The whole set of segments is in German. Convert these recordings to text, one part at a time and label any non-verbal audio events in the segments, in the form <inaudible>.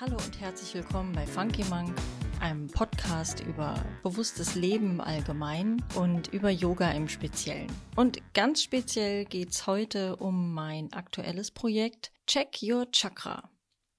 Hallo und herzlich willkommen bei Funky Monk, einem Podcast über bewusstes Leben im Allgemeinen und über Yoga im Speziellen. Und ganz speziell geht es heute um mein aktuelles Projekt Check Your Chakra.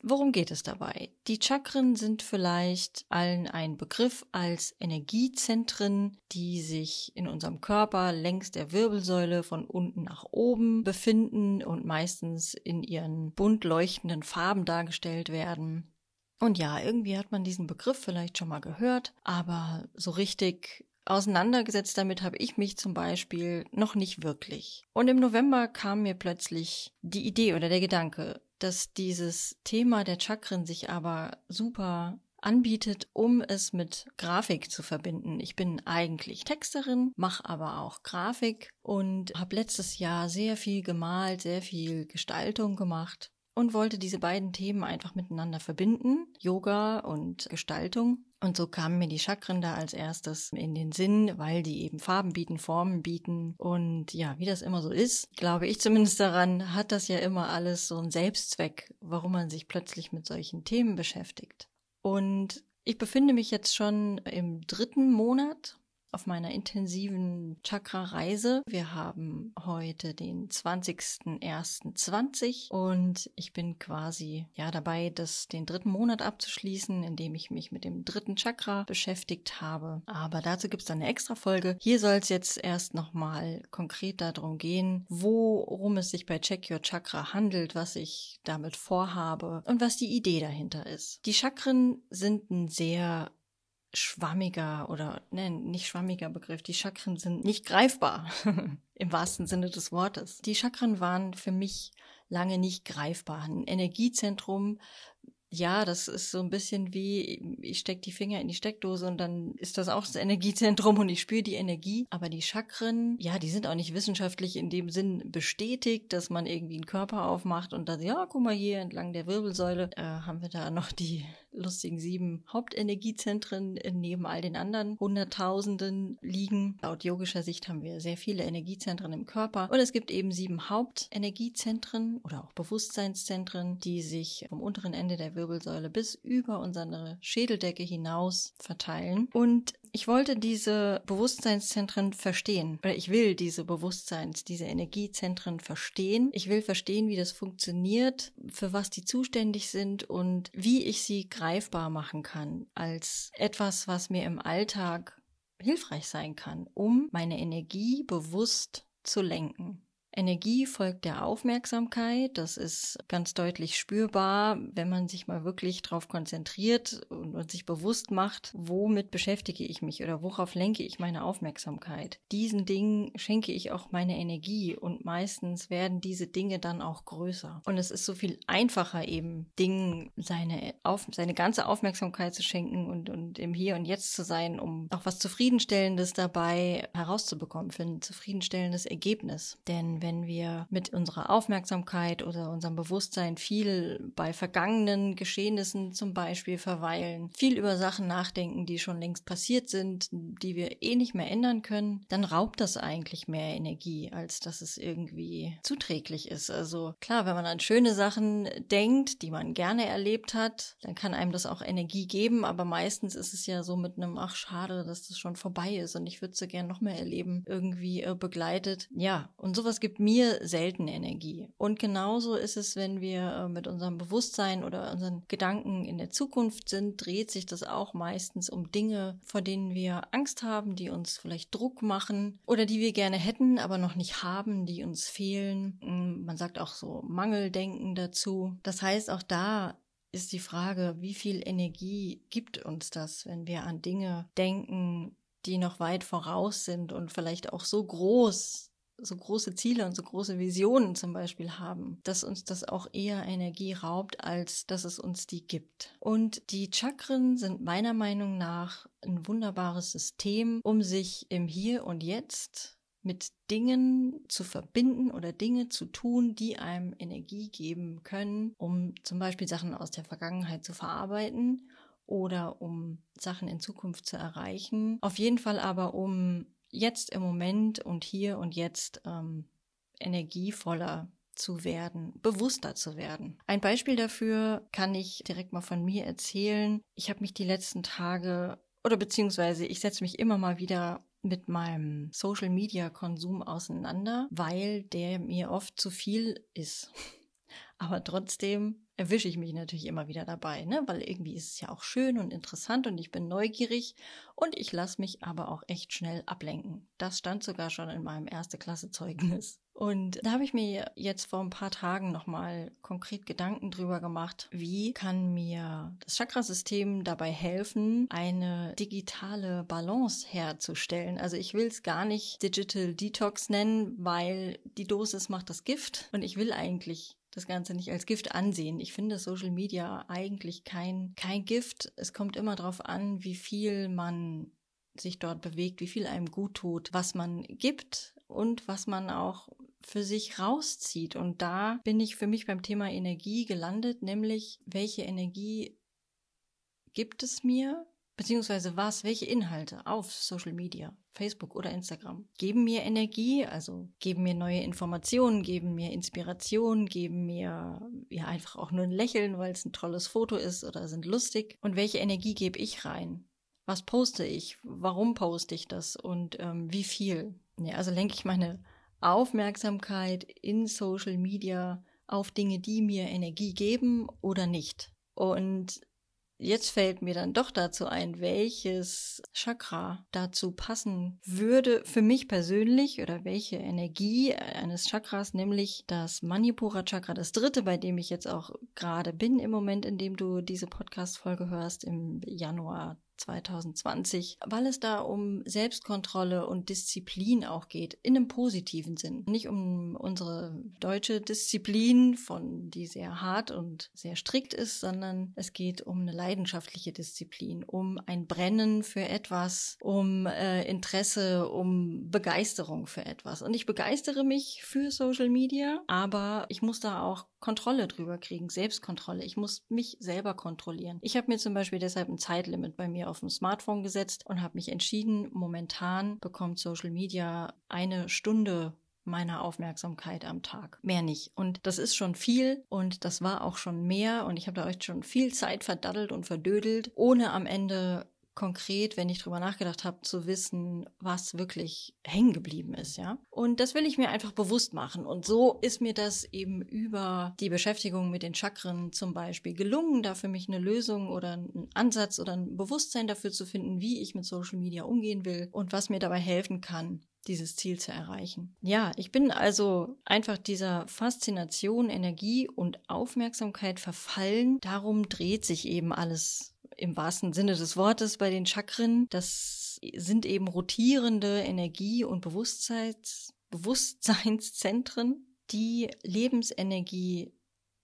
Worum geht es dabei? Die Chakren sind vielleicht allen ein Begriff als Energiezentren, die sich in unserem Körper längs der Wirbelsäule von unten nach oben befinden und meistens in ihren bunt leuchtenden Farben dargestellt werden. Und ja, irgendwie hat man diesen Begriff vielleicht schon mal gehört, aber so richtig auseinandergesetzt damit habe ich mich zum Beispiel noch nicht wirklich. Und im November kam mir plötzlich die Idee oder der Gedanke, dass dieses Thema der Chakren sich aber super anbietet, um es mit Grafik zu verbinden. Ich bin eigentlich Texterin, mache aber auch Grafik und habe letztes Jahr sehr viel gemalt, sehr viel Gestaltung gemacht und wollte diese beiden Themen einfach miteinander verbinden, Yoga und Gestaltung. Und so kamen mir die Chakren da als erstes in den Sinn, weil die eben Farben bieten, Formen bieten. Und ja, wie das immer so ist, glaube ich zumindest daran, hat das ja immer alles so einen Selbstzweck, warum man sich plötzlich mit solchen Themen beschäftigt. Und ich befinde mich jetzt schon im dritten Monat auf meiner intensiven Chakra-Reise. Wir haben heute den 20.01.20 und ich bin quasi ja dabei, das den dritten Monat abzuschließen, indem ich mich mit dem dritten Chakra beschäftigt habe. Aber dazu gibt es dann eine extra Folge. Hier soll es jetzt erst nochmal konkret darum gehen, worum es sich bei Check Your Chakra handelt, was ich damit vorhabe und was die Idee dahinter ist. Die Chakren sind ein sehr schwammiger oder ne, nicht schwammiger Begriff. Die Chakren sind nicht greifbar <laughs> im wahrsten Sinne des Wortes. Die Chakren waren für mich lange nicht greifbar. Ein Energiezentrum, ja, das ist so ein bisschen wie, ich stecke die Finger in die Steckdose und dann ist das auch das Energiezentrum und ich spüre die Energie. Aber die Chakren, ja, die sind auch nicht wissenschaftlich in dem Sinn bestätigt, dass man irgendwie einen Körper aufmacht und dann, ja, guck mal hier entlang der Wirbelsäule, äh, haben wir da noch die lustigen sieben Hauptenergiezentren neben all den anderen Hunderttausenden liegen. Laut yogischer Sicht haben wir sehr viele Energiezentren im Körper und es gibt eben sieben Hauptenergiezentren oder auch Bewusstseinszentren, die sich vom unteren Ende der Wirbelsäule bis über unsere Schädeldecke hinaus verteilen. Und ich wollte diese Bewusstseinszentren verstehen. Oder ich will diese Bewusstseins-, diese Energiezentren verstehen. Ich will verstehen, wie das funktioniert, für was die zuständig sind und wie ich sie greifbar machen kann als etwas, was mir im Alltag hilfreich sein kann, um meine Energie bewusst zu lenken. Energie folgt der Aufmerksamkeit. Das ist ganz deutlich spürbar, wenn man sich mal wirklich darauf konzentriert und, und, sich bewusst macht, womit beschäftige ich mich oder worauf lenke ich meine Aufmerksamkeit. Diesen Dingen schenke ich auch meine Energie und meistens werden diese Dinge dann auch größer. Und es ist so viel einfacher eben Dingen seine, auf, seine ganze Aufmerksamkeit zu schenken und, und im Hier und Jetzt zu sein, um auch was Zufriedenstellendes dabei herauszubekommen für ein zufriedenstellendes Ergebnis. Denn wenn wenn wir mit unserer Aufmerksamkeit oder unserem Bewusstsein viel bei vergangenen Geschehnissen zum Beispiel verweilen, viel über Sachen nachdenken, die schon längst passiert sind, die wir eh nicht mehr ändern können, dann raubt das eigentlich mehr Energie, als dass es irgendwie zuträglich ist. Also klar, wenn man an schöne Sachen denkt, die man gerne erlebt hat, dann kann einem das auch Energie geben, aber meistens ist es ja so mit einem, ach schade, dass das schon vorbei ist und ich würde es so gern noch mehr erleben, irgendwie äh, begleitet. Ja, und sowas gibt mir selten Energie. Und genauso ist es, wenn wir äh, mit unserem Bewusstsein oder unseren Gedanken in der Zukunft sind, dreht sich das auch meistens um Dinge, vor denen wir Angst haben, die uns vielleicht Druck machen oder die wir gerne hätten, aber noch nicht haben, die uns fehlen. Mm, man sagt auch so Mangeldenken dazu. Das heißt, auch da ist die Frage, wie viel Energie gibt uns das, wenn wir an Dinge denken, die noch weit voraus sind und vielleicht auch so groß so große Ziele und so große Visionen zum Beispiel haben, dass uns das auch eher Energie raubt, als dass es uns die gibt. Und die Chakren sind meiner Meinung nach ein wunderbares System, um sich im Hier und Jetzt mit Dingen zu verbinden oder Dinge zu tun, die einem Energie geben können, um zum Beispiel Sachen aus der Vergangenheit zu verarbeiten oder um Sachen in Zukunft zu erreichen. Auf jeden Fall aber, um jetzt im Moment und hier und jetzt ähm, energievoller zu werden, bewusster zu werden. Ein Beispiel dafür kann ich direkt mal von mir erzählen. Ich habe mich die letzten Tage oder beziehungsweise ich setze mich immer mal wieder mit meinem Social Media Konsum auseinander, weil der mir oft zu viel ist. <laughs> Aber trotzdem erwische ich mich natürlich immer wieder dabei, ne? weil irgendwie ist es ja auch schön und interessant und ich bin neugierig und ich lasse mich aber auch echt schnell ablenken. Das stand sogar schon in meinem erste Klasse Zeugnis. Und da habe ich mir jetzt vor ein paar Tagen nochmal konkret Gedanken drüber gemacht, wie kann mir das Chakrasystem dabei helfen, eine digitale Balance herzustellen. Also ich will es gar nicht Digital Detox nennen, weil die Dosis macht das Gift und ich will eigentlich das Ganze nicht als Gift ansehen. Ich finde Social Media eigentlich kein, kein Gift. Es kommt immer darauf an, wie viel man sich dort bewegt, wie viel einem gut tut, was man gibt und was man auch für sich rauszieht. Und da bin ich für mich beim Thema Energie gelandet, nämlich welche Energie gibt es mir, beziehungsweise was, welche Inhalte auf Social Media, Facebook oder Instagram geben mir Energie, also geben mir neue Informationen, geben mir Inspiration, geben mir ja einfach auch nur ein Lächeln, weil es ein tolles Foto ist oder sind lustig. Und welche Energie gebe ich rein? Was poste ich? Warum poste ich das? Und ähm, wie viel? Ja, also lenke ich meine Aufmerksamkeit in Social Media auf Dinge, die mir Energie geben oder nicht. Und Jetzt fällt mir dann doch dazu ein, welches Chakra dazu passen würde für mich persönlich oder welche Energie eines Chakras, nämlich das Manipura Chakra, das dritte, bei dem ich jetzt auch gerade bin im Moment, in dem du diese Podcast-Folge hörst, im Januar 2020, weil es da um Selbstkontrolle und Disziplin auch geht, in einem positiven Sinn. Nicht um unsere deutsche Disziplin, von die sehr hart und sehr strikt ist, sondern es geht um eine leidenschaftliche Disziplin, um ein Brennen für etwas, um äh, Interesse, um Begeisterung für etwas. Und ich begeistere mich für Social Media, aber ich muss da auch Kontrolle drüber kriegen, Selbstkontrolle. Ich muss mich selber kontrollieren. Ich habe mir zum Beispiel deshalb ein Zeitlimit bei mir auf dem Smartphone gesetzt und habe mich entschieden, momentan bekommt Social Media eine Stunde meiner Aufmerksamkeit am Tag. Mehr nicht. Und das ist schon viel und das war auch schon mehr und ich habe da euch schon viel Zeit verdaddelt und verdödelt, ohne am Ende konkret, wenn ich drüber nachgedacht habe, zu wissen, was wirklich hängen geblieben ist, ja. Und das will ich mir einfach bewusst machen. Und so ist mir das eben über die Beschäftigung mit den Chakren zum Beispiel gelungen, da für mich eine Lösung oder einen Ansatz oder ein Bewusstsein dafür zu finden, wie ich mit Social Media umgehen will und was mir dabei helfen kann, dieses Ziel zu erreichen. Ja, ich bin also einfach dieser Faszination, Energie und Aufmerksamkeit verfallen. Darum dreht sich eben alles im wahrsten Sinne des Wortes bei den Chakren. Das sind eben rotierende Energie- und Bewusstseins, Bewusstseinszentren, die Lebensenergie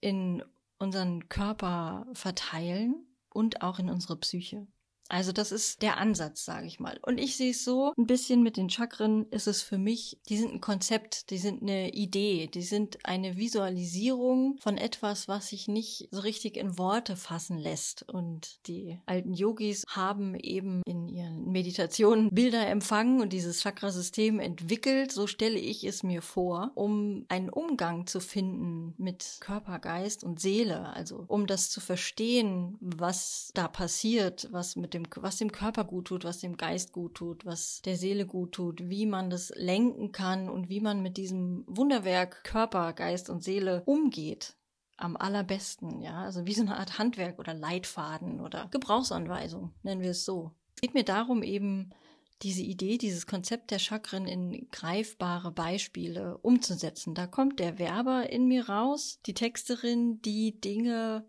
in unseren Körper verteilen und auch in unsere Psyche. Also das ist der Ansatz, sage ich mal. Und ich sehe es so, ein bisschen mit den Chakren ist es für mich, die sind ein Konzept, die sind eine Idee, die sind eine Visualisierung von etwas, was sich nicht so richtig in Worte fassen lässt. Und die alten Yogis haben eben in ihren Meditationen Bilder empfangen und dieses Chakrasystem entwickelt, so stelle ich es mir vor, um einen Umgang zu finden mit Körper, Geist und Seele. Also um das zu verstehen, was da passiert, was mit dem, was dem Körper gut tut, was dem Geist gut tut, was der Seele gut tut, wie man das lenken kann und wie man mit diesem Wunderwerk Körper, Geist und Seele umgeht am allerbesten, ja, also wie so eine Art Handwerk oder Leitfaden oder Gebrauchsanweisung, nennen wir es so. Es geht mir darum, eben diese Idee, dieses Konzept der Chakren in greifbare Beispiele umzusetzen. Da kommt der Werber in mir raus, die Texterin, die Dinge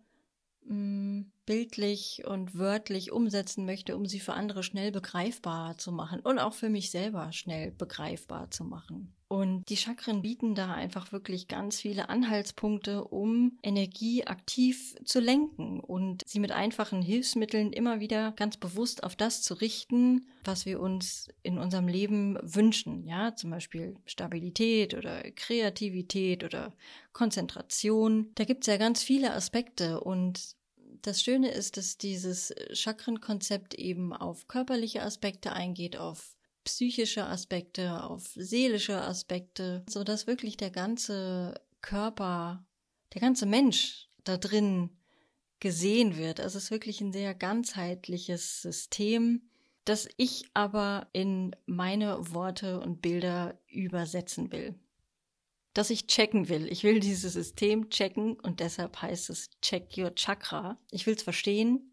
mh, mm, bildlich und wörtlich umsetzen möchte, um sie für andere schnell begreifbar zu machen und auch für mich selber schnell begreifbar zu machen. Und die Chakren bieten da einfach wirklich ganz viele Anhaltspunkte, um Energie aktiv zu lenken und sie mit einfachen Hilfsmitteln immer wieder ganz bewusst auf das zu richten, was wir uns in unserem Leben wünschen. Ja, zum Beispiel Stabilität oder Kreativität oder Konzentration. Da gibt es ja ganz viele Aspekte und das Schöne ist, dass dieses Chakrenkonzept eben auf körperliche Aspekte eingeht, auf psychische Aspekte, auf seelische Aspekte, so dass wirklich der ganze Körper, der ganze Mensch da drin gesehen wird. Also es ist wirklich ein sehr ganzheitliches System, das ich aber in meine Worte und Bilder übersetzen will. Das ich checken will. Ich will dieses System checken und deshalb heißt es Check Your Chakra. Ich will es verstehen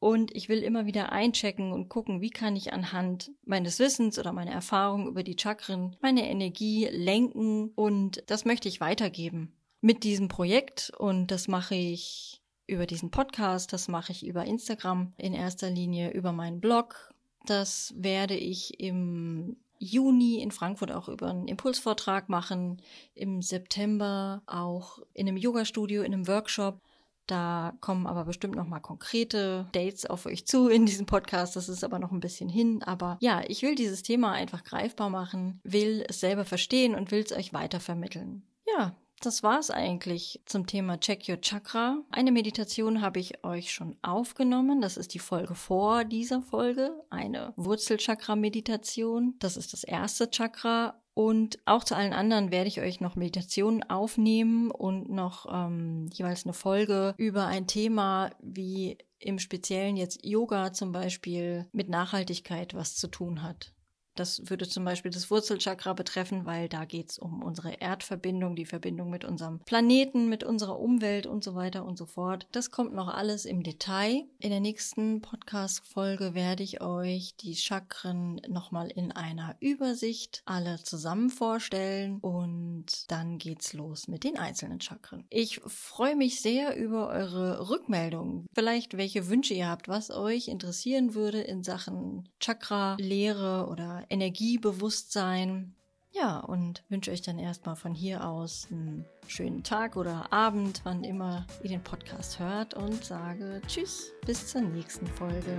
und ich will immer wieder einchecken und gucken, wie kann ich anhand meines Wissens oder meiner Erfahrung über die Chakren meine Energie lenken und das möchte ich weitergeben mit diesem Projekt und das mache ich über diesen Podcast, das mache ich über Instagram in erster Linie, über meinen Blog. Das werde ich im Juni in Frankfurt auch über einen Impulsvortrag machen, im September auch in einem Yoga-Studio, in einem Workshop. Da kommen aber bestimmt noch mal konkrete Dates auf euch zu in diesem Podcast. Das ist aber noch ein bisschen hin. Aber ja, ich will dieses Thema einfach greifbar machen, will es selber verstehen und will es euch weitervermitteln. Ja, das war's eigentlich zum Thema Check Your Chakra. Eine Meditation habe ich euch schon aufgenommen. Das ist die Folge vor dieser Folge. Eine Wurzelchakra-Meditation. Das ist das erste Chakra und auch zu allen anderen werde ich euch noch Meditationen aufnehmen und noch ähm, jeweils eine Folge über ein Thema wie im Speziellen jetzt Yoga zum Beispiel mit Nachhaltigkeit was zu tun hat. Das würde zum Beispiel das Wurzelchakra betreffen, weil da geht es um unsere Erdverbindung, die Verbindung mit unserem Planeten, mit unserer Umwelt und so weiter und so fort. Das kommt noch alles im Detail. In der nächsten Podcast-Folge werde ich euch die Chakren nochmal in einer Übersicht alle zusammen vorstellen und dann geht's los mit den einzelnen Chakren. Ich freue mich sehr über eure Rückmeldungen. Vielleicht welche Wünsche ihr habt, was euch interessieren würde in Sachen Chakra-Lehre oder Energiebewusstsein. Ja, und wünsche euch dann erstmal von hier aus einen schönen Tag oder Abend, wann immer ihr den Podcast hört und sage Tschüss, bis zur nächsten Folge.